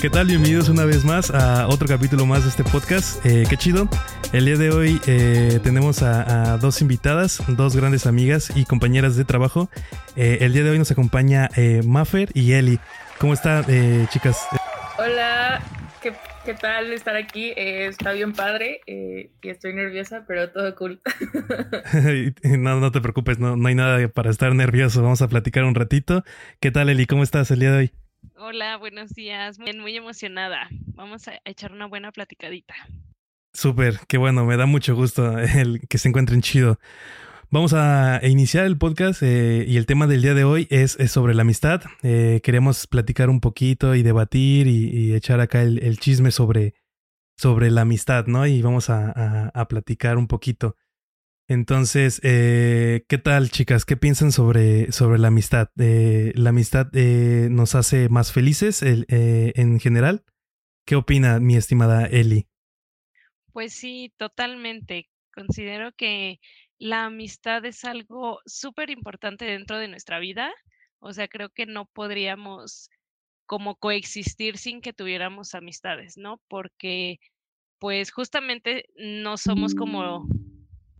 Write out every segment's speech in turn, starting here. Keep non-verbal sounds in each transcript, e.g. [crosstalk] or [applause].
¿Qué tal? Bienvenidos una vez más a otro capítulo más de este podcast. Eh, qué chido. El día de hoy eh, tenemos a, a, dos invitadas, dos grandes amigas y compañeras de trabajo. Eh, el día de hoy nos acompaña Maffer y Eli. ¿Cómo están, eh, chicas? Hola, ¿qué, qué tal estar aquí? Está bien padre y estoy nerviosa, pero todo cool. [laughs] [laughs] no, no te preocupes, no, no hay nada para estar nervioso. Vamos a platicar un ratito. ¿Qué tal, Eli? ¿Cómo estás el día de hoy? Hola, buenos días. Muy, muy emocionada. Vamos a echar una buena platicadita. Súper, qué bueno, me da mucho gusto el que se encuentren chido. Vamos a iniciar el podcast eh, y el tema del día de hoy es, sobre la amistad. Eh, queremos platicar un poquito y debatir y, echar acá el, chisme sobre, sobre la amistad, ¿no? Y vamos a platicar un poquito. Entonces, eh, ¿qué tal, chicas? ¿Qué piensan sobre, sobre la amistad? Eh, ¿La amistad eh, nos hace más felices en general? ¿Qué opina mi estimada Eli? Pues sí, totalmente. Considero que la amistad es algo súper importante dentro de nuestra vida. O sea, creo que no podríamos como coexistir sin que tuviéramos amistades, ¿no? Porque pues justamente no somos como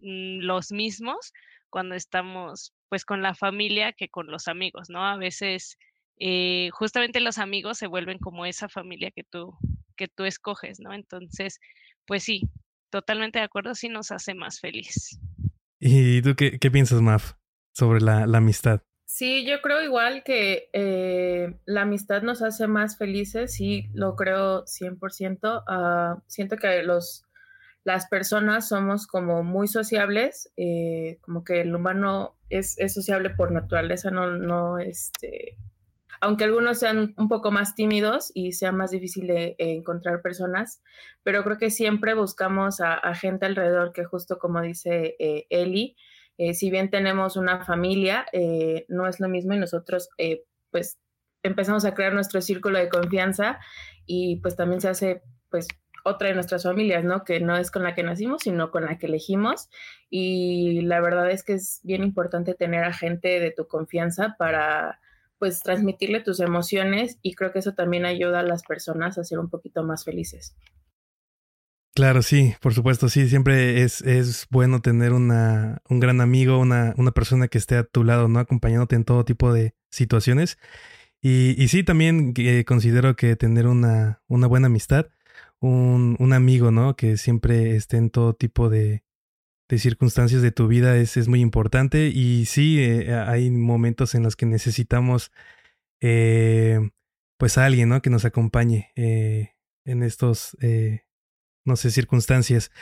los mismos cuando estamos pues con la familia que con los amigos, ¿no? A veces eh, justamente los amigos se vuelven como esa familia que tú, que tú escoges, ¿no? Entonces, pues sí, totalmente de acuerdo, sí nos hace más feliz. ¿Y tú qué, qué piensas, Maf, sobre la, la, amistad? Sí, yo creo igual que eh, la amistad nos hace más felices, sí, lo creo 100%. Uh, siento que los las personas somos como muy sociables, eh, como que el humano es, es, sociable por naturaleza, no, no, este, aunque algunos sean un poco más tímidos y sea más difícil de eh, encontrar personas, pero creo que siempre buscamos a, gente alrededor que justo como dice eh, Eli, eh, si bien tenemos una familia, no es lo mismo y nosotros pues empezamos a crear nuestro círculo de confianza y pues también se hace pues otra de nuestras familias, ¿no? Que no es con la que nacimos, sino con la que elegimos. Y la verdad es que es bien importante tener a gente de tu confianza para, pues, transmitirle tus emociones y creo que eso también ayuda a las personas a ser un poquito más felices. Claro, sí, por supuesto, sí, siempre es, es bueno tener una, un gran amigo, una, una persona que esté a tu lado, ¿no? Acompañándote en todo tipo de situaciones. Y, y sí, también eh, considero que tener una, una buena amistad un, un, amigo, ¿no? Que siempre esté en todo tipo de, de circunstancias de tu vida es, es muy importante. Y sí, eh, hay momentos en los que necesitamos, eh, pues, a alguien, ¿no? Que nos acompañe eh, en estos, eh, no sé, circunstancias.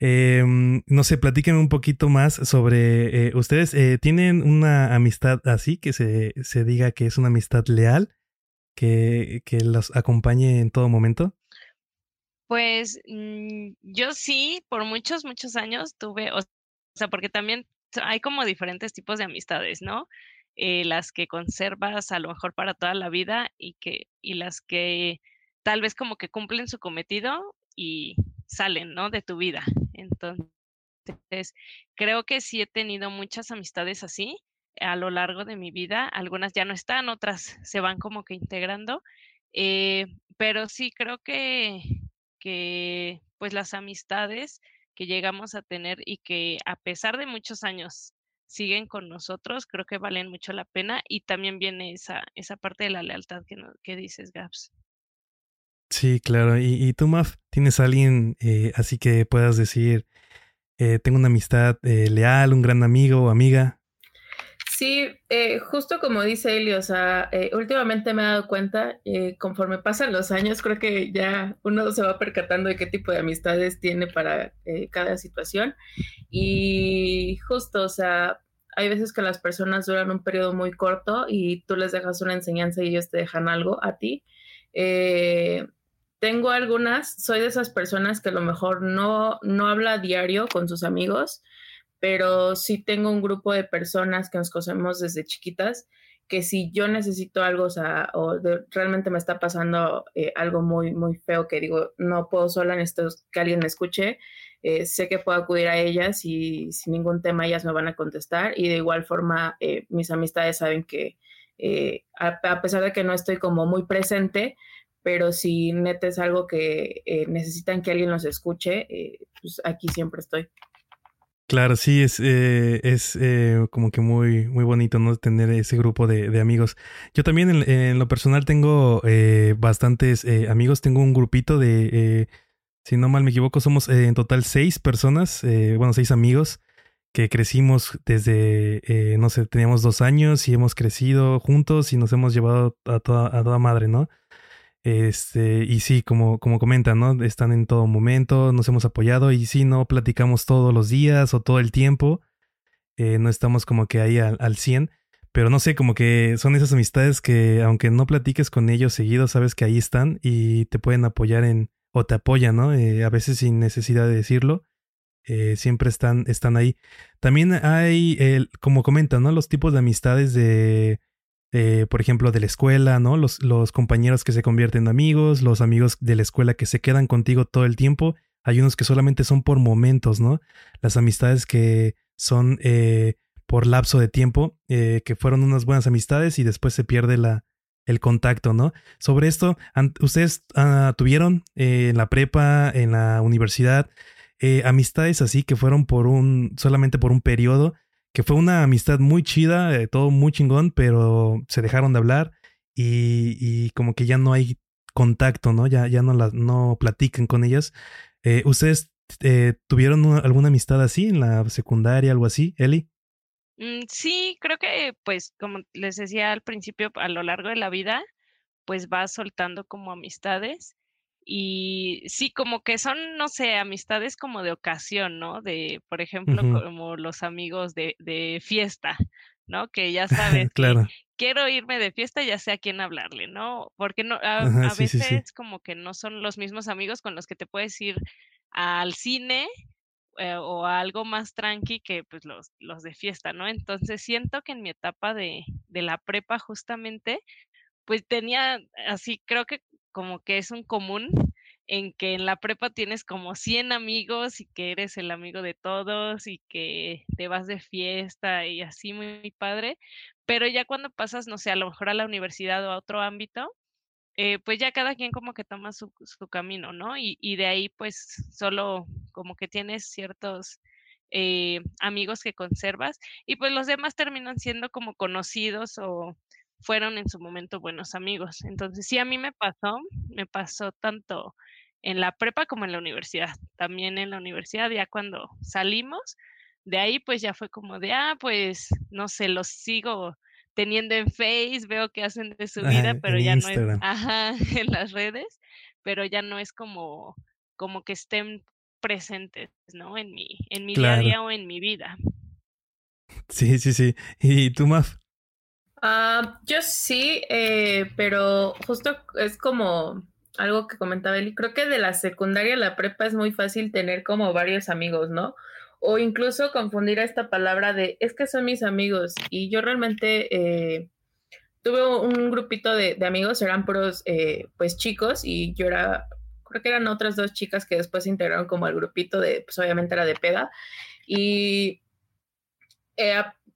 Em, no sé, platíquenme un poquito más sobre eh, ustedes. ¿Tienen una amistad así, que se, se diga que es una amistad leal? Que, que los acompañe en todo momento. Pues mmm, yo sí, por muchos, muchos años tuve, o sea, porque también hay como diferentes tipos de amistades, ¿no? Eh, las que conservas a lo mejor para toda la vida y que y las que tal vez como que cumplen su cometido y salen, ¿no? De tu vida. Entonces, creo que sí he tenido muchas amistades así a lo largo de mi vida. Algunas ya no están, otras se van como que integrando. Eh, pero sí creo que que pues las amistades que llegamos a tener y que a pesar de muchos años siguen con nosotros, creo que valen mucho la pena y también viene esa, esa parte de la lealtad que, no, que dices, Gabs. Sí, claro. ¿Y, y tú, Maf, tienes a alguien eh, así que puedas decir, eh, tengo una amistad eh, leal, un gran amigo o amiga? Sí, eh, justo como dice Eli, o sea, eh, últimamente me he dado cuenta, eh, conforme pasan los años, creo que ya uno se va percatando de qué tipo de amistades tiene para cada situación. Y justo, o sea, hay veces que las personas duran un periodo muy corto y tú les dejas una enseñanza y ellos te dejan algo a ti. tengo algunas, soy de esas personas que a lo mejor no, no habla a diario con sus amigos, pero sí tengo un grupo de personas que nos conocemos desde chiquitas, que si yo necesito algo, o realmente me está pasando eh, algo muy, muy feo que digo, no puedo sola, necesito que alguien me escuche, eh, sé que puedo acudir a ellas y sin ningún tema ellas me van a contestar y de igual forma eh, mis amistades saben que a, pesar de que no estoy como muy presente, pero si neta es algo que necesitan que alguien los escuche, pues aquí siempre estoy. Claro, sí, es, eh, es eh, como que muy, muy bonito, ¿no? Tener ese grupo de, amigos. Yo también en, lo personal tengo eh, bastantes amigos, tengo un grupito de, si no mal me equivoco, somos en total seis personas, bueno, seis amigos que crecimos desde, no sé, teníamos dos años y hemos crecido juntos y nos hemos llevado a toda, a toda madre, ¿no? Este, y sí, como, como comentan, ¿no? Están en todo momento, nos hemos apoyado y sí, no platicamos todos los días o todo el tiempo. Eh, no estamos como que ahí al, al 100, pero no sé, como que son esas amistades que aunque no platiques con ellos seguido, sabes que ahí están y te pueden apoyar en, o te apoyan, ¿no? Eh, a veces sin necesidad de decirlo, eh, siempre están, están ahí. También hay, el, como comentan, ¿no? Los tipos de amistades de eh, por ejemplo, de la escuela, ¿no? Los, los compañeros que se convierten en amigos, los amigos de la escuela que se quedan contigo todo el tiempo. Hay unos que solamente son por momentos, ¿no? Las amistades que son eh, por lapso de tiempo, eh, que fueron unas buenas amistades y después se pierde la, el contacto, ¿no? Sobre esto, ¿ustedes ah, tuvieron en la prepa, en la universidad, amistades así que fueron por un, solamente por un periodo que fue una amistad muy chida, eh, todo muy chingón, pero se dejaron de hablar y, como que ya no hay contacto, ¿no? Ya, ya no, la, no platican con ellas. Eh, ¿Ustedes eh, tuvieron alguna amistad así en la secundaria, algo así, Eli? Mm, sí, creo que pues como les decía al principio, a lo largo de la vida, pues vas soltando como amistades y sí, como que son, no sé, amistades como de ocasión, ¿no? De, por ejemplo, como los amigos de, de fiesta, ¿no? Que ya sabes, [laughs] claro. quiero irme de fiesta, ya sé a quién hablarle, ¿no? Porque no, a, veces como que no son los mismos amigos con los que te puedes ir al cine eh, o a algo más tranqui que pues los, los de fiesta, ¿no? Entonces siento que en mi etapa de, de la prepa justamente, pues tenía así, creo que como que es un común en que en la prepa tienes como 100 amigos y que eres el amigo de todos y que te vas de fiesta y así muy, padre, pero ya cuando pasas, no sé, a lo mejor a la universidad o a otro ámbito, eh, pues ya cada quien como que toma su, camino, ¿no? Y, y, de ahí pues solo como que tienes ciertos eh, amigos que conservas y pues los demás terminan siendo como conocidos o fueron en su momento buenos amigos. Entonces, sí, a mí me pasó, me pasó tanto en la prepa como en la universidad. También en la universidad, ya cuando salimos, de ahí pues ya fue como de, ah, pues, no sé, los sigo teniendo en Face, veo que hacen de su vida, [laughs] pero ya no es, ajá, [laughs] en las redes, pero ya no es como, como que estén presentes, ¿no? En mi, en mi día a día o en mi vida. Sí, sí, sí. ¿Y tú, Maf? Ah, yo sí, eh, pero justo es como algo que comentaba Eli. Creo que de la secundaria a la prepa es muy fácil tener como varios amigos, ¿no? O incluso confundir esta palabra de es que son mis amigos. Y yo realmente eh, tuve un grupito de, amigos, eran puros eh, pues chicos y yo era, creo que eran otras dos chicas que después se integraron como al grupito de, pues obviamente era de peda. Y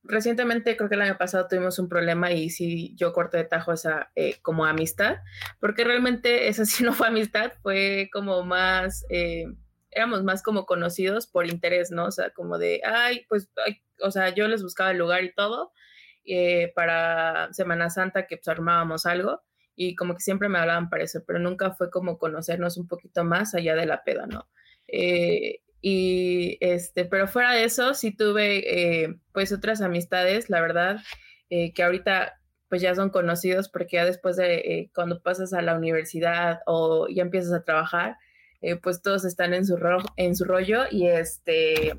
recientemente, creo que el año pasado tuvimos un problema y sí, yo corté de tajo esa eh, como amistad, porque realmente esa [laughs] sí no fue amistad, fue como más, eh, éramos más como conocidos por interés, ¿no? O sea, como de, ay, pues, o sea, yo les buscaba el lugar y todo eh, para Semana Santa que pues armábamos algo y como que siempre me hablaban para eso, pero nunca fue como conocernos un poquito más allá de la peda, ¿no? Y este, pero fuera de eso, sí tuve eh, pues otras amistades, la verdad, eh, que ahorita pues ya son conocidos porque ya después de eh, cuando pasas a la universidad o ya empiezas a trabajar, pues todos están en su, en su rollo y este,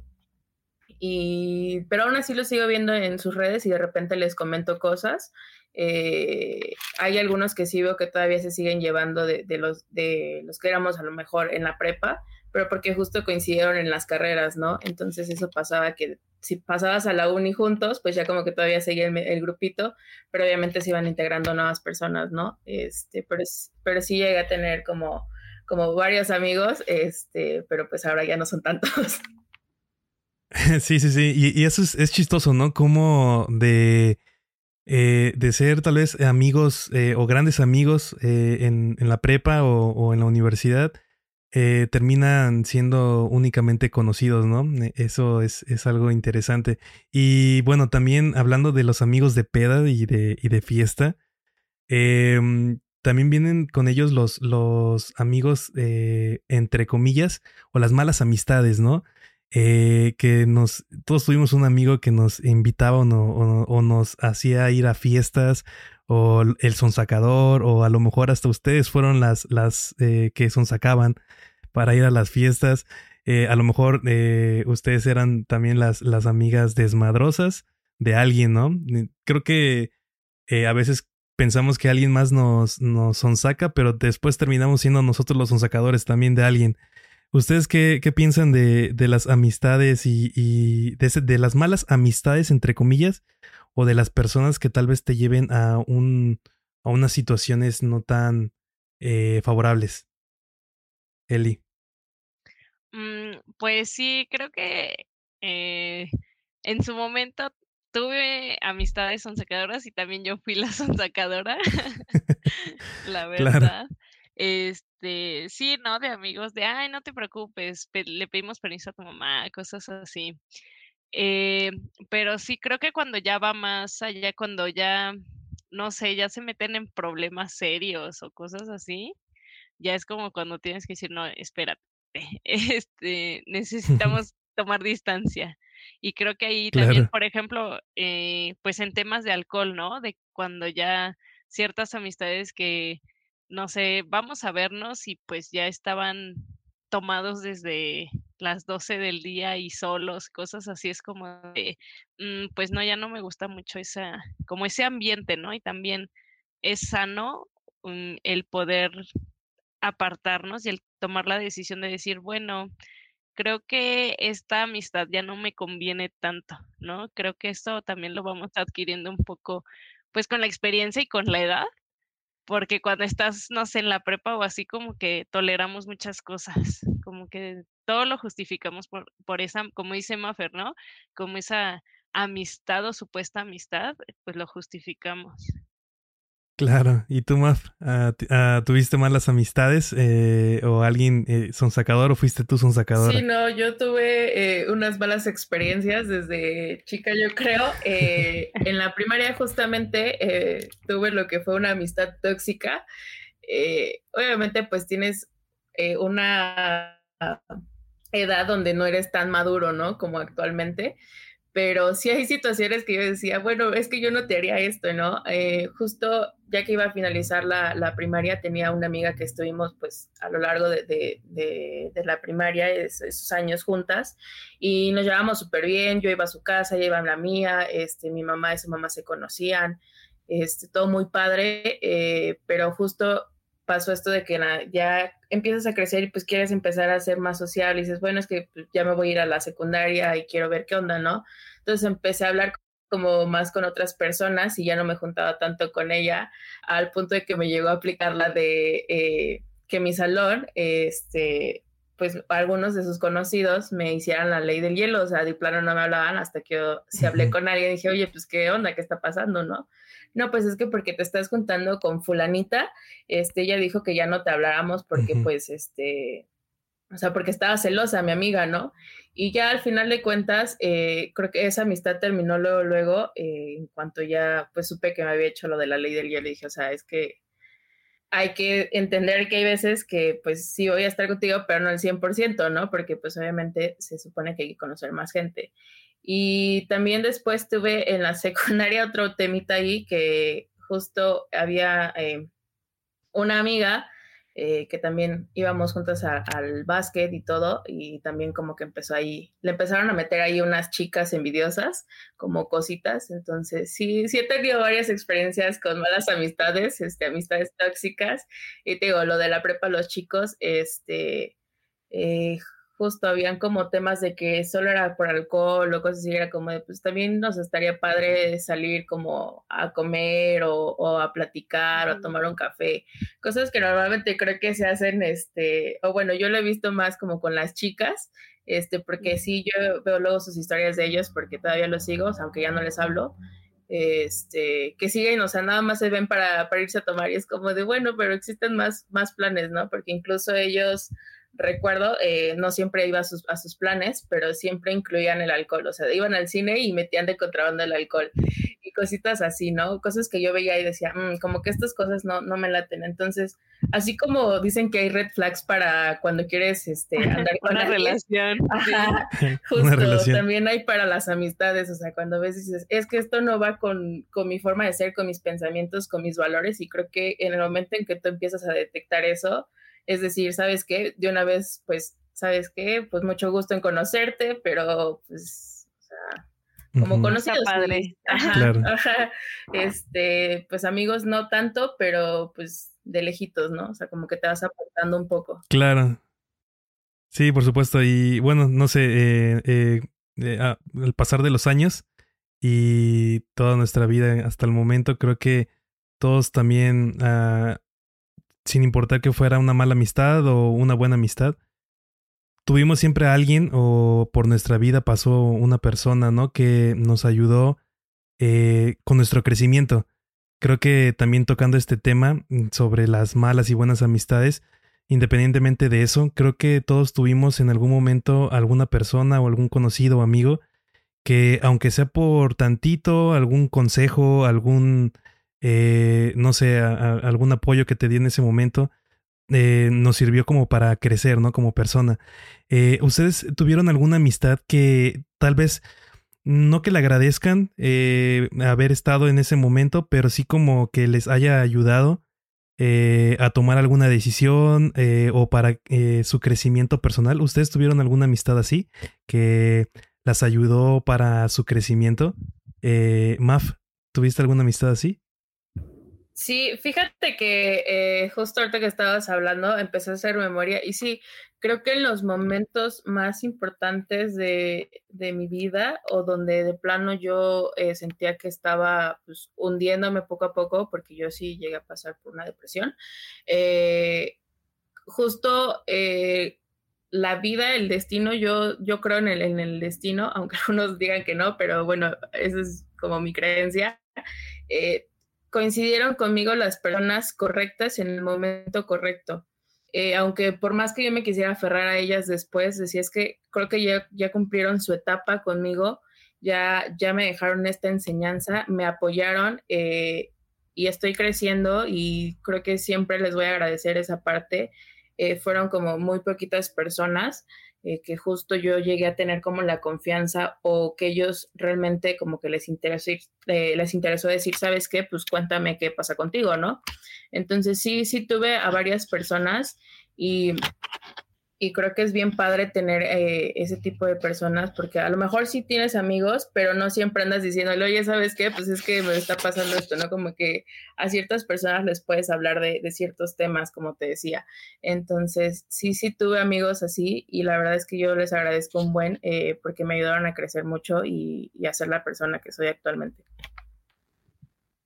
y, pero aún así los sigo viendo en sus redes y de repente les comento cosas. hay algunos que sí veo que todavía se siguen llevando de, de, los, de los que éramos a lo mejor en la prepa, pero porque justo coincidieron en las carreras, ¿no? Entonces eso pasaba que si pasabas a la uni juntos, pues ya como que todavía seguía el, grupito, pero obviamente se iban integrando nuevas personas, ¿no? Este, pero, pero sí llegué a tener como, como varios amigos, este, pero pues ahora ya no son tantos. [laughs] Sí, sí, sí, y, eso es, chistoso, ¿no? Como de... Eh, de ser tal vez amigos eh, o grandes amigos eh, en, en, la prepa o, o en la universidad, eh, terminan siendo únicamente conocidos, ¿no? E, eso es, es, algo interesante. Y bueno, también hablando de los amigos de peda y de, y de fiesta, em, también vienen con ellos los, los amigos, eh, entre comillas, o las malas amistades, ¿no? Eh, que nos, todos tuvimos un amigo que nos invitaba o, o, nos hacía ir a fiestas o el sonsacador o a lo mejor hasta ustedes fueron las, las eh, que sonsacaban para ir a las fiestas. Eh, a lo mejor eh, ustedes eran también las, las amigas desmadrosas de alguien, ¿no? Creo que a veces pensamos que alguien más nos, nos sonsaca, pero después terminamos siendo nosotros los sonsacadores también de alguien. ¿Ustedes qué, qué piensan de, de, las amistades y, y de, de, las malas amistades, entre comillas, o de las personas que tal vez te lleven a, un, a unas situaciones no tan favorables? Eli. Mm, pues sí, creo que eh, en su momento tuve amistades sonsacadoras y también yo fui la [laughs] sonsacadora, la [laughs] verdad. Este, sí, ¿no? De amigos, de, ay, no te preocupes, le pedimos permiso a tu mamá, cosas así. Eh, pero sí, creo que cuando ya va más allá, cuando ya, no sé, ya se meten en problemas serios o cosas así, ya es como cuando tienes que decir, no, espérate, [laughs] este, [laughs] necesitamos tomar distancia. Y creo que ahí también, por ejemplo, eh, pues en temas de alcohol, ¿no? De cuando ya ciertas amistades que, no sé, vamos a vernos y pues ya estaban tomados desde las 12 del día y solos, cosas así, es como de, mm, pues no, ya no me gusta mucho esa, como ese ambiente, ¿no? Y también es sano mm, el poder apartarnos y el tomar la decisión de decir, bueno, creo que esta amistad ya no me conviene tanto, ¿no? Creo que esto también lo vamos adquiriendo un poco, pues con la experiencia y con la edad, porque cuando estás, no sé, en la prepa o así, como que toleramos muchas cosas, como que todo lo justificamos por, por esa, como dice Maffer, ¿no? Como esa amistad o supuesta amistad, pues lo justificamos. Claro, ¿y tú, Maf? Ah, ah, ¿Tuviste malas amistades eh, o alguien eh, son sacador o fuiste tú son sacador? Sí, no, yo tuve eh, unas malas experiencias desde chica, yo creo. en la primaria justamente tuve lo que fue una amistad tóxica. obviamente pues tienes una edad donde no eres tan maduro, ¿no? Como actualmente pero sí hay situaciones que yo decía, bueno, es que yo no te haría esto, ¿no? Eh, justo ya que iba a finalizar la, la, primaria, tenía una amiga que estuvimos pues a lo largo de, de, de, la primaria, esos, años juntas, y nos llevábamos súper bien, yo iba a su casa, ella iba a la mía, este, mi mamá y su mamá se conocían, este, todo muy padre, eh, pero justo pasó esto de que ya empiezas a crecer y pues quieres empezar a ser más social y dices, bueno, es que pues, ya me voy a ir a la secundaria y quiero ver qué onda, ¿no? Entonces empecé a hablar como más con otras personas y ya no me juntaba tanto con ella al punto de que me llegó a aplicar la de eh, que mi salón, este, pues algunos de sus conocidos me hicieran la ley del hielo, o sea, de plano no me hablaban hasta que yo, si hablé con alguien dije, oye, pues qué onda, qué está pasando, ¿no? No, pues es que porque te estás juntando con fulanita, este, ella dijo que ya no te habláramos porque pues, este, o sea, porque estaba celosa mi amiga, ¿no? Y ya al final de cuentas, eh, creo que esa amistad terminó luego, luego, eh, en cuanto ya, pues supe que me había hecho lo de la ley del hielo, dije, o sea, es que hay que entender que hay veces que pues sí voy a estar contigo, pero no al 100%, ¿no? Porque pues obviamente se supone que hay que conocer más gente. Y también después tuve en la [laughs] secundaria otro temita ahí que justo había eh, una amiga eh, que también íbamos juntas al básquet y todo, y también como que empezó ahí, le empezaron a meter ahí unas chicas envidiosas, como cositas, entonces sí, sí he tenido varias experiencias con malas amistades, este, amistades tóxicas, y te digo, lo de la prepa, los chicos, este, eh, justo habían como temas de que solo era por alcohol o cosas así, era como de, pues también nos estaría padre salir como a comer o, a platicar o a tomar un café, cosas que normalmente creo que se hacen, este, o bueno, yo lo he visto más como con las chicas, este, porque sí, yo veo luego sus historias de ellos porque todavía los sigo, aunque ya no les hablo, este, que siguen, o sea, nada más se ven para, para irse a tomar y es como de, bueno, pero existen más, más planes, ¿no? Porque incluso ellos recuerdo, eh, no siempre iba a sus, a sus, planes, pero siempre incluían el alcohol, o sea, iban al cine y metían de contrabando el alcohol y cositas así, ¿no? Cosas que yo veía y decía, mm, como que estas cosas no, no me laten. Entonces, así como dicen que hay red flags para cuando quieres este, [laughs] andar con una relación. [laughs] justo, también hay para las amistades, o sea, cuando ves y dices, es que esto no va con, con mi forma de ser, con mis pensamientos, con mis valores, y creo que en el momento en que tú empiezas a detectar eso, es decir, ¿sabes qué? De una vez, pues, ¿sabes qué? Pues mucho gusto en conocerte, pero pues, o sea, como conocidos. padre. Ajá, ajá, este, pues amigos no tanto, pero pues de lejitos, ¿no? O sea, como que te vas aportando un poco. Claro. Sí, por supuesto. Y bueno, no sé, eh, eh, eh ah, al pasar de los años y toda nuestra vida hasta el momento, creo que todos también ah, sin importar que fuera una mala amistad o una buena amistad. Tuvimos siempre a alguien o por nuestra vida pasó una persona, ¿no? Que nos ayudó eh, con nuestro crecimiento. Creo que también tocando este tema mm, sobre las malas y buenas amistades, independientemente de eso, creo que todos tuvimos en algún momento alguna persona o algún conocido o amigo que, aunque sea por tantito, algún consejo, algún eh, no sé, algún apoyo que te di en ese momento, eh, nos sirvió como para crecer, ¿no? Como persona. Eh, ¿Ustedes tuvieron alguna amistad que tal vez no que le agradezcan haber estado en ese momento, pero sí como que les haya ayudado a tomar alguna decisión o para su crecimiento personal? ¿Ustedes tuvieron alguna amistad así que las ayudó para su crecimiento? Maf, ¿tuviste alguna amistad así? Sí, fíjate que eh, justo ahorita que estabas hablando, empecé a hacer memoria y sí, creo que en los momentos más importantes de, mi vida o donde de plano yo eh, sentía que estaba pues, hundiéndome poco a poco, porque yo sí llegué a pasar por una depresión, eh, justo la vida, el destino, yo, yo creo en el, en el destino, [laughs] aunque algunos digan que no, pero bueno, esa es como mi creencia coincidieron conmigo las personas correctas en el momento correcto. Eh, aunque por más que yo me quisiera aferrar a ellas después, decía es que creo que ya, ya cumplieron su etapa conmigo, ya, ya me dejaron esta enseñanza, me apoyaron eh, y estoy creciendo y creo que siempre les voy a agradecer esa parte. Eh, fueron como muy poquitas personas eh, que justo yo llegué a tener como la confianza o que ellos realmente como que les interesó, eh, les interesó decir, ¿sabes qué? Pues cuéntame qué pasa contigo, ¿no? Entonces sí, sí tuve a varias personas y y creo que es bien padre tener eh, ese tipo de personas porque a lo mejor sí tienes amigos, pero no siempre andas diciéndole, oye, ¿sabes qué? Pues es que me está pasando esto, ¿no? Como que a ciertas personas les puedes hablar de, ciertos temas, como te decía. Entonces, sí, sí tuve amigos así y la verdad es que yo les agradezco un buen eh, porque me ayudaron a crecer mucho y, y a ser la persona que soy actualmente.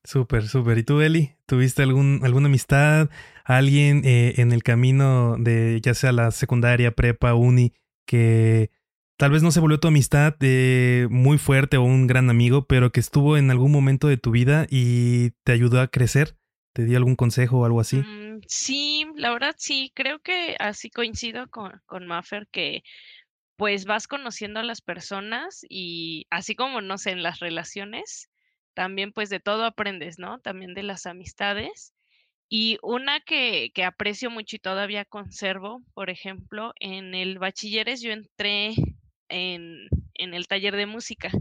Súper, súper. ¿Y tú, Eli? ¿Tuviste algún, alguna amistad, alguien eh, en el camino de ya sea la secundaria, prepa, uni, que tal vez no se volvió tu amistad eh, muy fuerte o un gran amigo, pero que estuvo en algún momento de tu vida y te ayudó a crecer? ¿Te dio algún consejo o algo así? Mm, sí, la verdad sí. Creo que así coincido con, con Maffer que pues vas conociendo a las personas y así como, no sé, en las relaciones también pues de todo aprendes, ¿no? También de las amistades. Y una que, que aprecio mucho y todavía conservo, por ejemplo, en el bachilleres yo entré en, en el taller de música.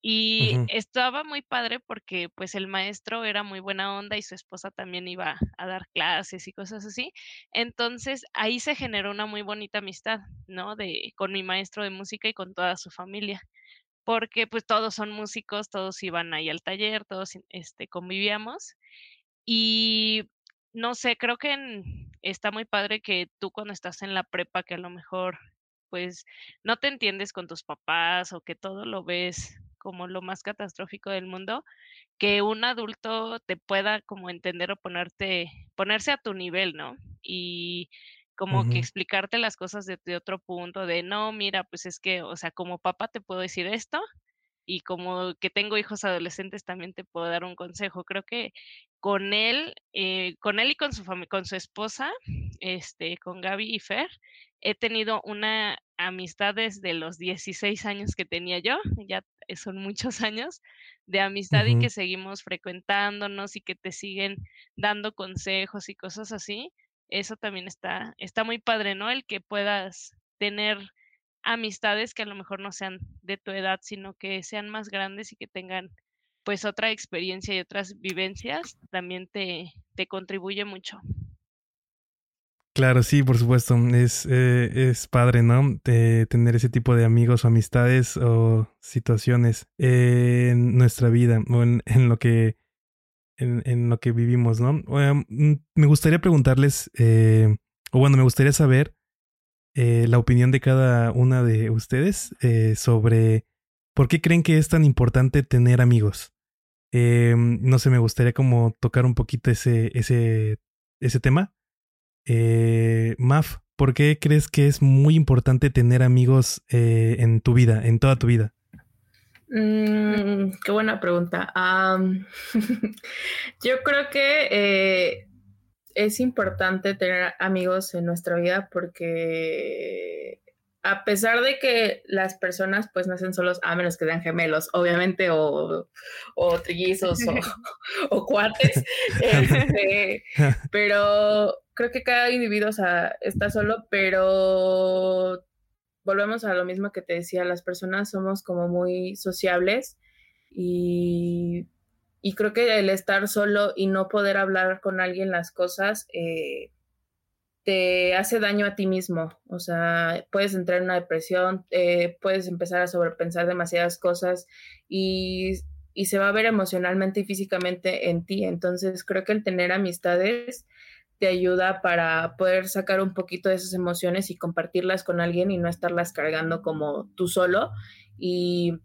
Y estaba muy padre porque pues el maestro era muy buena onda y su esposa también iba a dar clases y cosas así. Entonces ahí se generó una muy bonita amistad, ¿no? De con mi maestro de música y con toda su familia. Porque pues todos son músicos, todos iban ahí al taller, todos este convivíamos y no sé, creo que está muy padre que tú cuando estás en la prepa que a lo mejor pues no te entiendes con tus papás o que todo lo ves como lo más catastrófico del mundo, que un adulto te pueda como entender o ponerte, ponerse a tu nivel, ¿no? Y como que explicarte las cosas de, de otro punto, de no, mira, pues es que, o sea, como papá te puedo decir esto, y como que tengo hijos adolescentes también te puedo dar un consejo. Creo que con él, eh, con él y con su con su esposa, este, con Gaby y Fer, he tenido una amistad desde los 16 años que tenía yo, ya son muchos [laughs] años de amistad y que seguimos frecuentándonos y que te siguen dando consejos y cosas así. Eso también está, está muy padre, ¿no? El que puedas tener amistades que a lo mejor no sean de tu edad, sino que sean más grandes y que tengan pues otra experiencia y otras vivencias, también te, te contribuye mucho. Claro, sí, por supuesto. Es, eh, es padre, ¿no? Tener ese tipo de amigos o amistades o situaciones en nuestra vida o en, lo que en, lo que vivimos, ¿no? Mm, me gustaría preguntarles, eh, o bueno, me gustaría saber eh, la opinión de cada una de ustedes eh, sobre por qué creen que es tan importante tener amigos. Eh, no sé, me gustaría como tocar un poquito ese, ese, ese tema. Maf, ¿por qué crees que es muy importante tener amigos en tu vida, en toda tu vida? Mm, qué buena pregunta. [laughs] yo creo que es importante tener amigos en nuestra vida porque a pesar de que las personas pues nacen solos, a menos que sean gemelos, obviamente, o, o trillizos o, [laughs] [laughs] cuates, este, pero creo que cada individuo está solo, pero volvemos a lo mismo que te decía, las personas somos como muy sociables y y creo que el estar solo y no poder hablar con alguien las cosas eh, te hace daño a ti mismo. O sea, puedes entrar en una depresión, eh, puedes empezar a sobrepensar demasiadas cosas y, y, se va a ver emocionalmente y físicamente en ti. Entonces, creo que el tener amistades te ayuda para poder sacar un poquito de esas emociones y compartirlas con alguien y no estarlas cargando como tú solo. Y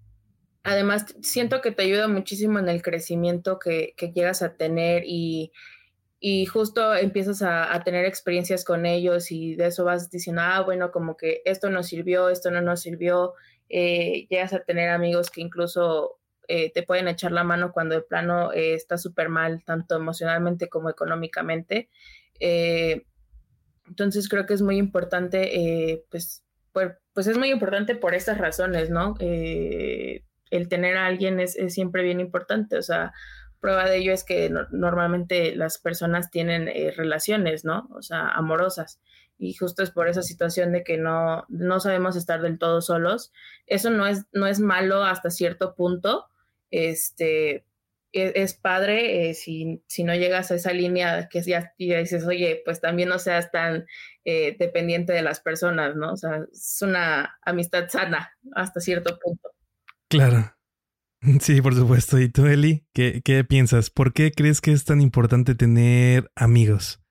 además siento que te ayuda muchísimo en el crecimiento que, llegas a tener y, justo empiezas a, tener experiencias con ellos y de eso vas diciendo, ah, bueno, como que esto nos sirvió, esto no nos sirvió, eh, llegas a tener amigos que incluso eh, te pueden echar la mano cuando de plano eh, está súper mal, tanto emocionalmente como económicamente. Entonces creo que es muy importante, pues, pues es muy importante por estas razones, ¿no? el tener a alguien es, siempre bien importante. O sea, prueba de ello es que normalmente las personas tienen eh, relaciones, ¿no? O sea, amorosas. Y justo es por esa situación de que no, no sabemos estar del todo solos. Eso no es, no es malo hasta cierto punto. Este, es, padre eh, si, si, no llegas a esa línea que ya, dices, oye, pues también no seas tan eh, dependiente de las personas, ¿no? O sea, es una amistad sana hasta cierto punto. Claro. [laughs] Sí, por supuesto. ¿Y tú, Eli? ¿Qué, qué piensas? ¿Por qué crees que es tan importante tener amigos?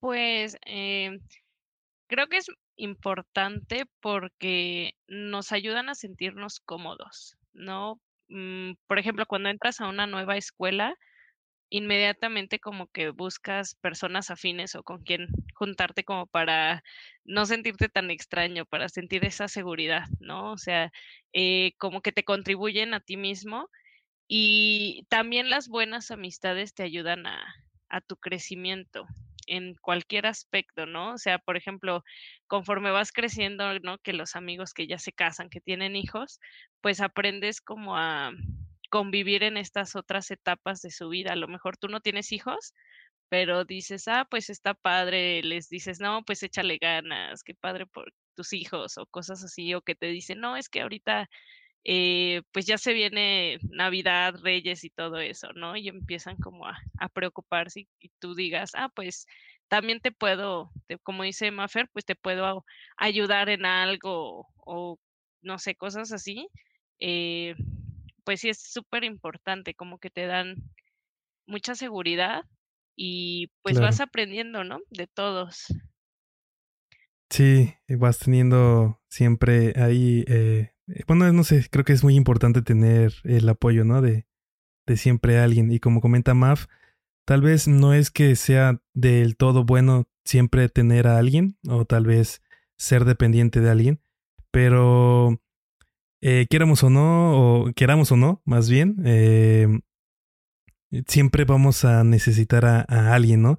Pues eh, creo que es importante porque nos ayudan a sentirnos cómodos, ¿no? Mm, por ejemplo, cuando entras a una nueva escuela, inmediatamente como que buscas personas afines o con quien juntarte como para no sentirte tan extraño, para sentir esa seguridad, ¿no? O sea, eh, como que te contribuyen a ti mismo y también las buenas amistades te ayudan a, a tu crecimiento en cualquier aspecto, ¿no? O sea, por ejemplo, conforme vas creciendo, ¿no? Que los amigos que ya se casan, que tienen hijos, pues aprendes como a convivir en estas otras etapas de su vida. A lo mejor tú no tienes hijos, pero dices, ah, pues está padre, les dices, no, pues échale ganas, qué padre por tus hijos o cosas así, o que te dicen, no, es que ahorita eh, pues ya se viene Navidad, Reyes y todo eso, ¿no? Y empiezan como a, preocuparse y, tú digas, ah, pues también te puedo, como dice Mafer, pues te puedo ayudar en algo o, no sé, cosas así. Eh, pues sí es súper importante, como que te dan mucha seguridad y pues vas aprendiendo, ¿no? De todos. Sí, vas teniendo siempre ahí, eh, bueno, no sé, creo que es muy importante tener el apoyo, ¿no? De, de siempre alguien. Y como comenta Maf, tal vez no es que sea del todo bueno siempre tener a alguien, o tal vez ser dependiente de alguien, pero eh, quieramos o no, o queramos o no, más bien, eh, siempre vamos a necesitar a, alguien, ¿no?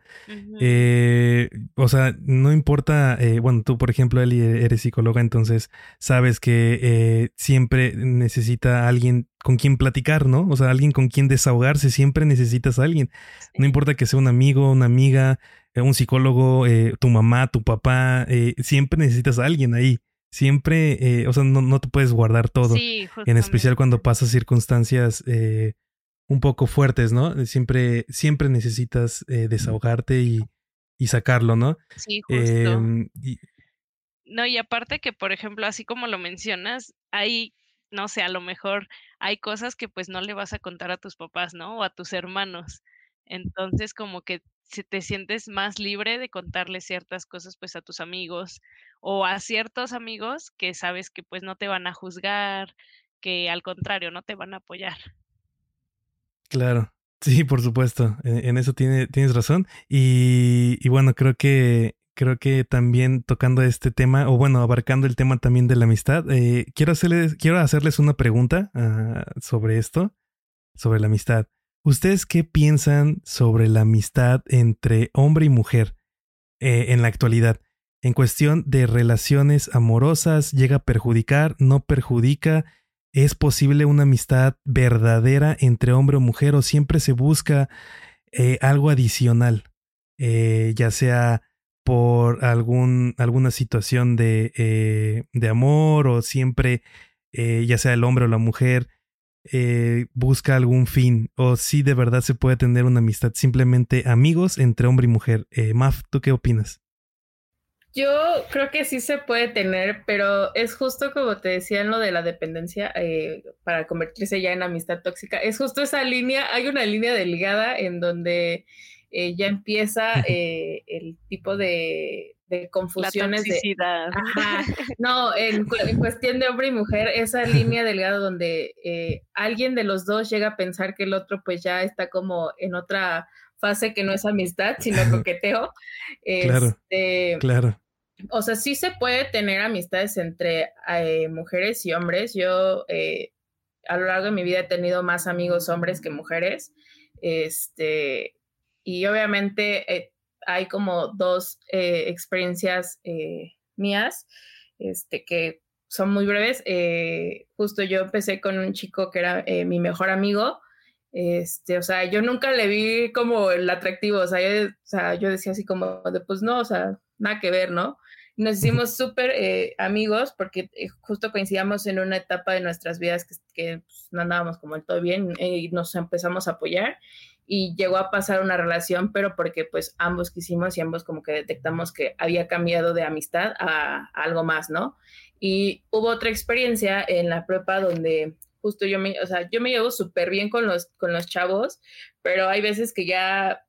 eh, o sea, no importa, eh, bueno, tú por ejemplo, Eli, eres psicóloga, entonces sabes que eh, siempre necesita a alguien con quien platicar, ¿no? O sea, alguien con quien desahogarse, siempre necesitas a alguien. No importa que sea un amigo, una amiga, un psicólogo, tu mamá, tu papá, siempre necesitas a alguien ahí siempre, eh, o sea, no, no, te puedes guardar todo. en especial cuando pasas circunstancias eh, un poco fuertes, ¿no? Siempre, siempre necesitas eh, desahogarte y, y, sacarlo, ¿no? Sí, justo. Em, no, y aparte que, por ejemplo, así como lo mencionas, hay, no sé, a lo mejor hay cosas que pues no le vas a contar a tus papás, ¿no? O a tus hermanos. Entonces, como que te sientes más libre de contarle ciertas cosas pues a tus amigos o a ciertos amigos que sabes que pues no te van a juzgar, que al contrario no te van a apoyar. Claro, sí, por supuesto, en, eso tiene, tienes razón y, bueno, creo que creo que también tocando este tema o bueno, abarcando el tema también de la amistad, eh, quiero hacerles quiero hacerles una pregunta uh, sobre esto, sobre la amistad. ¿Ustedes qué piensan sobre la amistad entre hombre y mujer eh, en la actualidad? En cuestión de relaciones amorosas, ¿llega a perjudicar? ¿No perjudica? ¿Es posible una amistad verdadera entre hombre o mujer o siempre se busca eh, algo adicional? Eh, ya sea por algún, alguna situación de, de amor o siempre, ya sea el hombre o la mujer, eh, busca algún fin o si de verdad se puede tener una amistad simplemente amigos entre hombre y mujer. Eh, Maf, ¿tú qué opinas? Yo creo que sí se puede tener, pero es justo como te decía en lo de la dependencia eh, para convertirse ya en amistad tóxica. Es justo esa línea, hay una línea delgada en donde ya empieza [laughs] el tipo de de confusiones de [laughs] no en, cuestión de hombre y mujer esa línea delgada donde eh, alguien de los dos llega a pensar que el otro pues ya está como en otra fase que no es amistad sino [laughs] coqueteo claro este, claro o sea sí se puede tener amistades entre eh, mujeres y hombres yo eh, a lo largo de mi vida he tenido más amigos hombres que mujeres este y obviamente hay como dos eh, experiencias eh, mías este, que son muy breves. Eh, justo yo empecé con un chico que era mi mejor amigo. Este, o sea, yo nunca le vi como el atractivo, o sea, yo, o sea, yo decía así como de, pues no, o sea, nada que ver, ¿no? Nos hicimos súper amigos porque justo coincidíamos en una etapa de nuestras vidas que, que pues, no andábamos como todo bien y nos empezamos a apoyar y llegó a pasar una relación, pero porque pues ambos quisimos y ambos como que detectamos que había cambiado de amistad a, algo más, ¿no? Y hubo otra experiencia en la prepa donde justo yo me, o sea, yo me llevo súper bien con los, con los chavos, pero hay veces que ya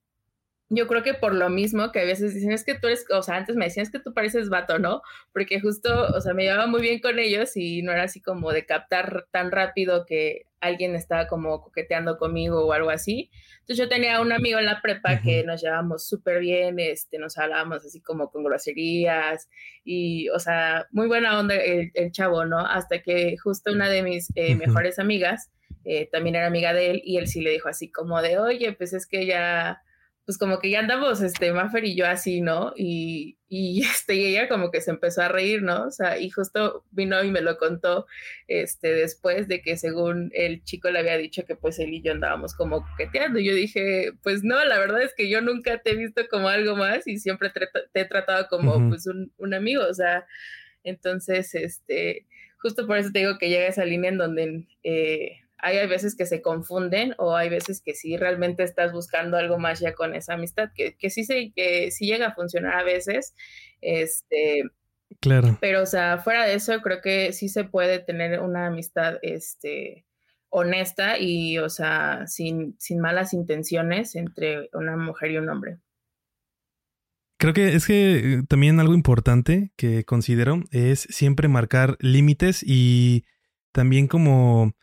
yo creo que por lo mismo que a veces dicen es que tú eres, o sea, antes me decían es que tú pareces vato, ¿no? Porque justo, o sea, me llevaba muy bien con ellos y no era así como de captar tan rápido que alguien estaba como coqueteando conmigo o algo así. Entonces yo tenía un amigo en la prepa que nos llevábamos súper bien, este, nos hablábamos así como con groserías y, o sea, muy buena onda el, chavo, ¿no? Hasta que justo una de mis eh, mejores amigas eh, también era amiga de él y él sí le dijo así como de, oye, pues es que ya pues como que ya andamos, este, Maffer y yo así, ¿no? Y, y, [laughs] este, y ella como que se empezó a reír, ¿no? O sea, y justo vino y me lo contó, este, después de que según el chico le había dicho que pues él y yo andábamos como coqueteando. Y yo dije, pues no, la verdad es que yo nunca te he visto como algo más y siempre te, he tratado como pues un, un, amigo, o sea, entonces, este, justo por eso te digo que llega esa línea en donde... Eh, hay, veces que se confunden o hay veces que sí realmente estás buscando algo más ya con esa amistad, que, que sí, se, que sí llega a funcionar a veces, este, claro. Pero, o sea, fuera de eso, creo que sí se puede tener una amistad, este, honesta y, o sea, sin, sin malas intenciones entre una mujer y un hombre. Creo que es que eh, también algo importante que considero es siempre marcar límites y también como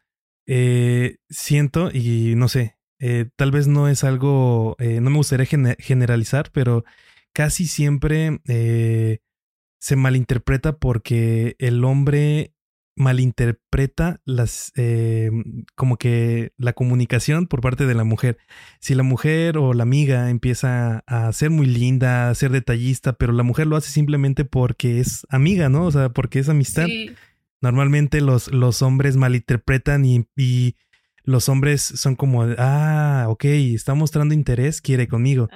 eh, siento, y no sé, eh, tal vez no es algo, eh, no me gustaría generalizar, pero casi siempre se malinterpreta porque el hombre malinterpreta las como que la comunicación por parte de la mujer. Si la mujer o la amiga empieza a ser muy linda, a ser detallista, pero la mujer lo hace simplemente porque es amiga, ¿no? O sea, porque es amistad. Normalmente los, los hombres malinterpretan y, y, los hombres son como, ah, ok, está mostrando interés, quiere conmigo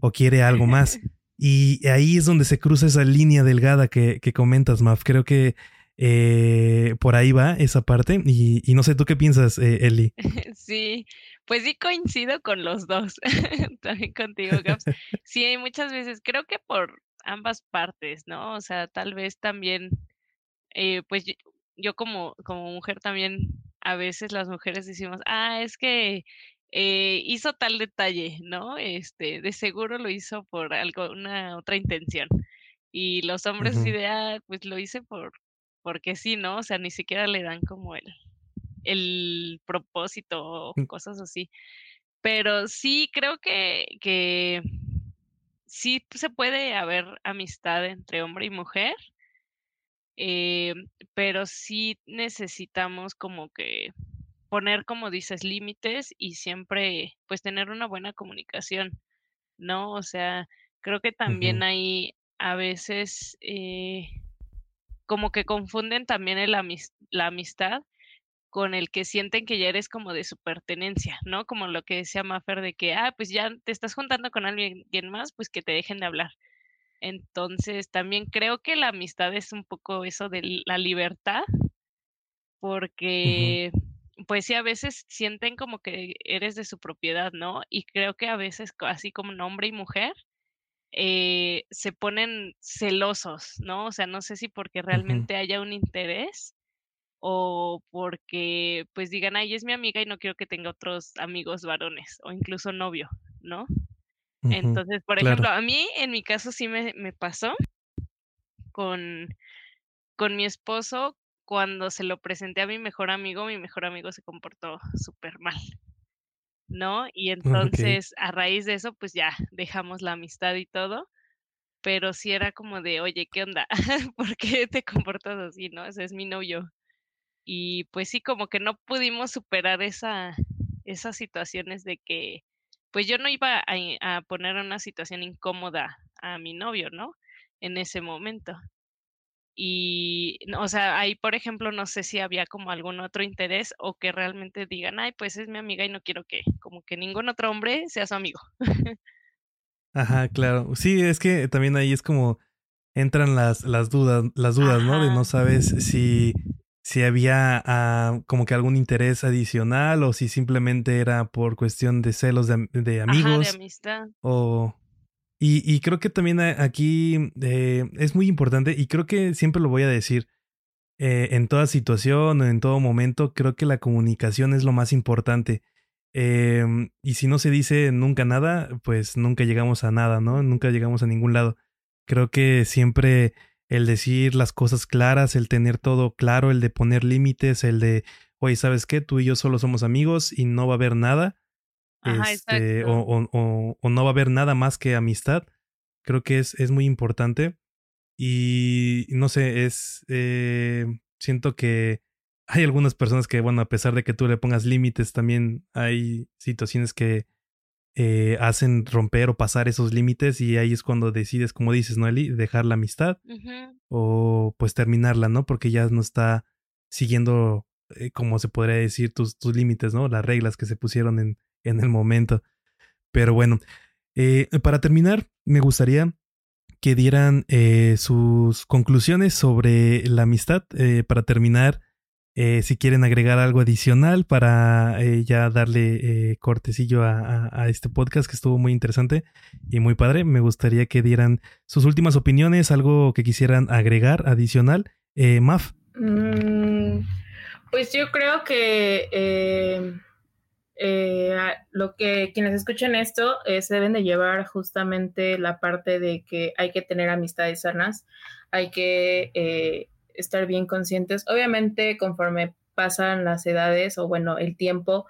o quiere algo más. y ahí es donde se cruza esa línea delgada que, que comentas, Maf. Creo que eh, por ahí va esa parte. Y, y, no sé, ¿tú qué piensas, eh, Eli? [laughs] Sí, pues sí coincido con los dos. [laughs] También contigo, Gaps. Sí, muchas veces, creo que por ambas partes, ¿no? O sea, tal vez también eh, pues yo como, como mujer también, a veces las mujeres decimos, ah, es que eh, hizo tal detalle, ¿no? Este, de seguro lo hizo por algo, una otra intención. Y los hombres uh ah, pues lo hice por, porque sí, ¿no? O sea, ni siquiera le dan como el, el propósito o mm. cosas así. Pero sí creo que, que sí se puede haber amistad entre hombre y mujer, eh, pero sí necesitamos como que poner, como dices, límites y siempre pues tener una buena comunicación, ¿no? O sea, creo que también hay a veces eh, como que confunden también el la amistad con el que sienten que ya eres como de su pertenencia, ¿no? Como lo que decía Maffer de que, ah, pues ya te estás juntando con alguien más, pues que te dejen de hablar. Entonces, también creo que la amistad es un poco eso de la libertad, porque, pues sí, a veces sienten como que eres de su propiedad, ¿no? Y creo que a veces, así como hombre y mujer, eh, se ponen celosos, ¿no? O sea, no sé si porque realmente haya un interés o porque pues digan, ay, es mi amiga y no quiero que tenga otros amigos varones o incluso novio, ¿no? Entonces, por ejemplo, a mí en mi caso sí me, me pasó con, con mi esposo, cuando se lo presenté a mi mejor amigo, mi mejor amigo se comportó súper mal, ¿no? Y entonces, a raíz de eso, pues ya dejamos la amistad y todo, pero sí era como de, oye, ¿qué onda? [laughs] ¿Por qué te comportas así, no? Ese es mi novio. Y pues sí, como que no pudimos superar esa, esas situaciones de que pues yo no iba a, poner una situación incómoda a mi novio, ¿no? En ese momento. Y, o sea, ahí, por ejemplo, no sé si había como algún otro interés o que realmente digan, ay, pues es mi amiga y no quiero que, como que ningún otro hombre sea su amigo. [laughs] Ajá, claro. Sí, es que también ahí es como entran las, las dudas, las dudas, ¿no? De no sabes si si había ah, como que algún interés adicional o si simplemente era por cuestión de celos de, de amigos. de amistad. O... Y, y, creo que también aquí eh, es muy importante y creo que siempre lo voy a decir. Eh, en toda situación o en todo momento, creo que la comunicación es lo más importante. Em, y si no se dice nunca nada, pues nunca llegamos a nada, ¿no? Nunca llegamos a ningún lado. Creo que siempre el decir las cosas claras, el tener todo claro, el de poner límites, el de, oye, ¿sabes qué? Tú y yo solo somos amigos y no va a haber nada. este, o, o, o, no va a haber nada más que amistad. Creo que es, es muy importante. Y no sé, es. Eh, siento que hay algunas personas que, bueno, a pesar de que tú le pongas límites, también hay situaciones que eh, hacen romper o pasar esos límites y ahí es cuando decides, como dices, ¿no, Eli? Dejar la amistad o pues terminarla, ¿no? Porque ya no está siguiendo, eh, como se podría decir, tus, tus límites, ¿no? Las reglas que se pusieron en, en el momento. Pero bueno, eh, para terminar, me gustaría que dieran sus conclusiones sobre la amistad. para terminar, eh, si quieren agregar algo adicional para eh, ya darle eh, cortecillo a, este podcast que estuvo muy interesante y muy padre, me gustaría que dieran sus últimas opiniones, algo que quisieran agregar adicional. Maf. Mm, pues yo creo que lo que quienes escuchen esto se deben de llevar justamente la parte de que hay que tener amistades sanas, hay que estar bien conscientes. Obviamente, conforme pasan las edades o bueno, el tiempo,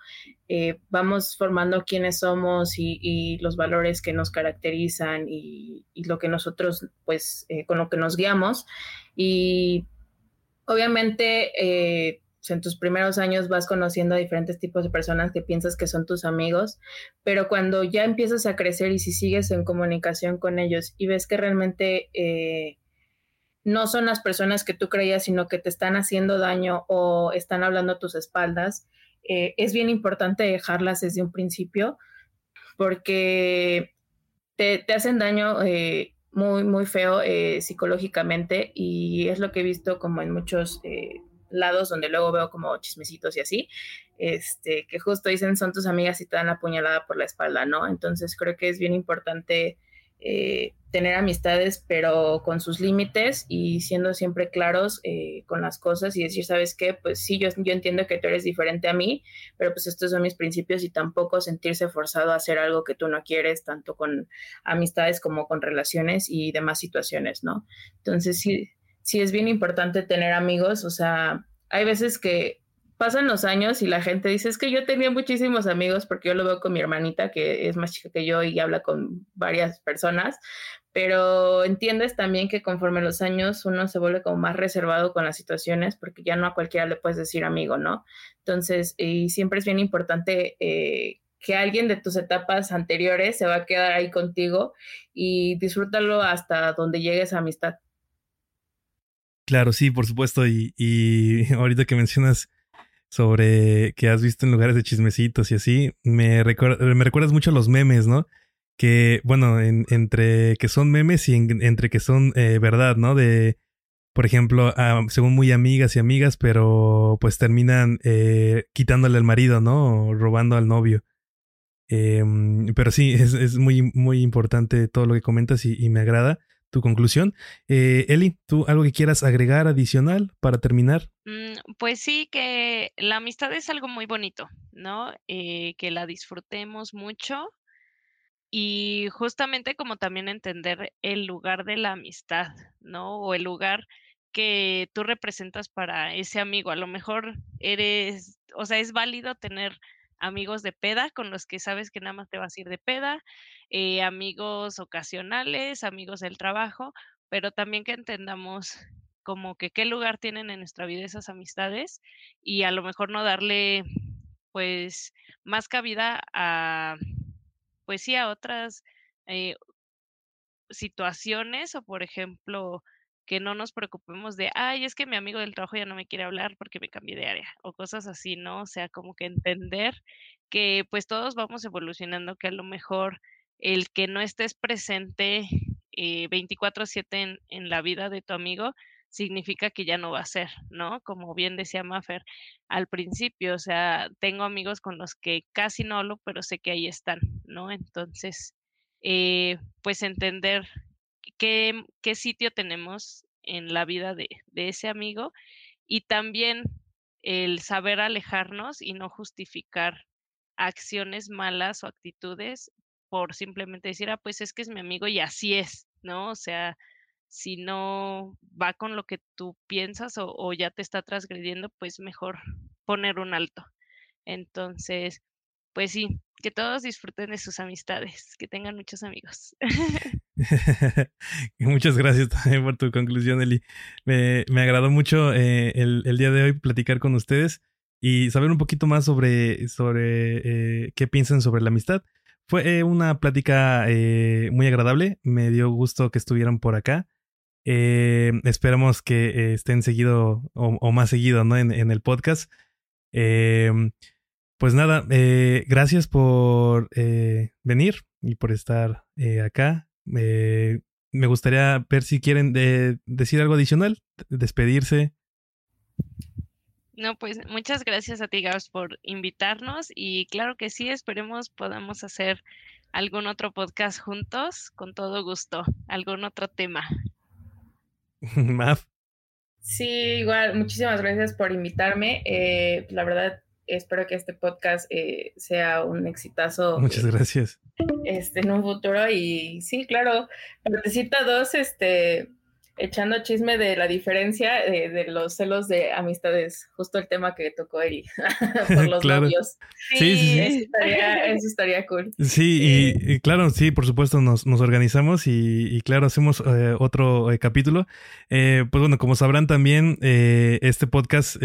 eh, vamos formando quiénes somos y, los valores que nos caracterizan y, lo que nosotros, pues, eh, con lo que nos guiamos. Y obviamente, eh, pues, en tus primeros años vas conociendo a diferentes tipos de personas que piensas que son tus amigos, pero cuando ya empiezas a crecer y si sigues en comunicación con ellos y ves que realmente no son las personas que tú creías, sino que te están haciendo daño o están hablando a tus espaldas, eh, es bien importante dejarlas desde un principio porque te, hacen daño eh, muy, muy feo eh, psicológicamente y es lo que he visto como en muchos lados donde luego veo como chismecitos y así, este, que justo dicen son tus amigas y te dan la puñalada por la espalda, ¿no? Entonces creo que es bien importante tener amistades, pero con sus límites y siendo siempre claros eh, con las cosas y decir, ¿sabes qué? Pues sí, yo, yo entiendo que tú eres diferente a mí, pero pues estos son mis principios y tampoco sentirse forzado a hacer algo que tú no quieres, tanto con amistades como con relaciones y demás situaciones, ¿no? Entonces sí, sí es bien importante tener amigos, o sea, hay veces que pasan los años y la gente dice, es que yo tenía muchísimos amigos porque yo lo veo con mi hermanita que es más chica que yo y habla con varias personas, pero entiendes también que conforme los años uno se vuelve como más reservado con las situaciones porque ya no a cualquiera le puedes decir amigo, ¿no? Entonces, y siempre es bien importante eh, que alguien de tus etapas anteriores se va a quedar ahí contigo y disfrútalo hasta donde llegues a amistad. Claro, sí, por supuesto. Y, y [laughs] ahorita que mencionas sobre que has visto en lugares de chismecitos y así, me, me recuerdas mucho a los memes, ¿no? Que, bueno, entre que son memes y entre que son eh, verdad, ¿no? De, por ejemplo, ah, según muy amigas y amigas, pero pues terminan eh, quitándole al marido, ¿no? O robando al novio. Em, pero sí, es, muy, muy importante todo lo que comentas y me agrada tu conclusión. Eh, Eli, ¿tú algo que quieras agregar adicional para terminar? Mm, pues sí, que la amistad es algo muy bonito, ¿no? Eh, que la disfrutemos mucho y justamente como también entender el lugar de la amistad, ¿no? O el lugar que tú representas para ese amigo. A lo mejor eres, o sea, es válido tener amigos de peda con los que sabes que nada más te vas a ir de peda, eh, amigos ocasionales, amigos del trabajo, pero también que entendamos como que qué lugar tienen en nuestra vida esas amistades y a lo mejor no darle pues más cabida a pues sí a otras eh, situaciones o por ejemplo que no nos preocupemos de, ay, es que mi amigo del trabajo ya no me quiere hablar porque me cambié de área o cosas así, ¿no? O sea, como que entender que pues todos vamos evolucionando, que a lo mejor el que no estés presente eh, 24/7 en, en la vida de tu amigo significa que ya no va a ser, ¿no? Como bien decía Maffer al principio, o sea, tengo amigos con los que casi no hablo, pero sé que ahí están, ¿no? Entonces, eh, pues entender qué, sitio tenemos en la vida de, de ese amigo y también el saber alejarnos y no justificar acciones malas o actitudes por simplemente decir, ah, pues es que es mi amigo y así es, ¿no? O sea, si no va con lo que tú piensas o, o ya te está transgrediendo, pues mejor poner un alto. Entonces, pues sí, que todos disfruten de sus amistades, que tengan muchos amigos. [laughs] [laughs] Muchas gracias también por tu conclusión, Eli. Me, me agradó mucho eh, el, el, día de hoy platicar con ustedes y saber un poquito más sobre, sobre eh, qué piensan sobre la amistad. fue una plática muy agradable. Me dio gusto que estuvieran por acá. Esperamos que estén seguido o, más seguido ¿no? en, el podcast. pues nada, gracias por venir y por estar acá. me gustaría ver si quieren decir algo adicional, despedirse. No, pues muchas gracias a ti, Gabs, por invitarnos y claro que sí, esperemos podamos hacer algún otro podcast juntos, con todo gusto, algún otro tema. [laughs] Maf. Sí, igual, muchísimas gracias por invitarme. Eh, la verdad, espero que este podcast eh, sea un exitazo. Muchas gracias. Este, en un futuro y sí, claro, partecita dos, este, echando chisme de la diferencia de, los celos de amistades, justo el tema que tocó Eri [laughs] por los novios. Sí, sí, sí. Eso, estaría, cool. Sí, y, claro, sí, por supuesto, nos, nos organizamos y, claro, hacemos eh, otro eh, capítulo. Eh, pues bueno, como sabrán también, este podcast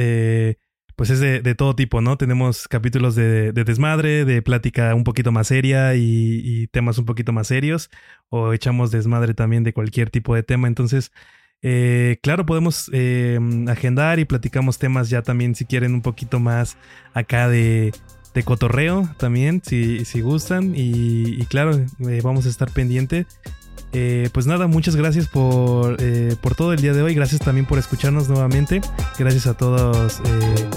pues es de, todo tipo, ¿no? Tenemos capítulos de, desmadre, de plática un poquito más seria y, temas un poquito más serios, o echamos desmadre también de cualquier tipo de tema. Entonces, eh, claro, podemos eh, agendar y platicamos temas ya también, si quieren, un poquito más acá de, cotorreo también, si, si gustan. Y, claro, eh, vamos a estar pendiente eh, pues nada, muchas gracias por, eh, por todo el día de hoy. Gracias también por escucharnos nuevamente. Gracias a todos. Eh,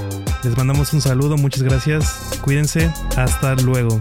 les mandamos un saludo. Muchas gracias. Cuídense. Hasta luego.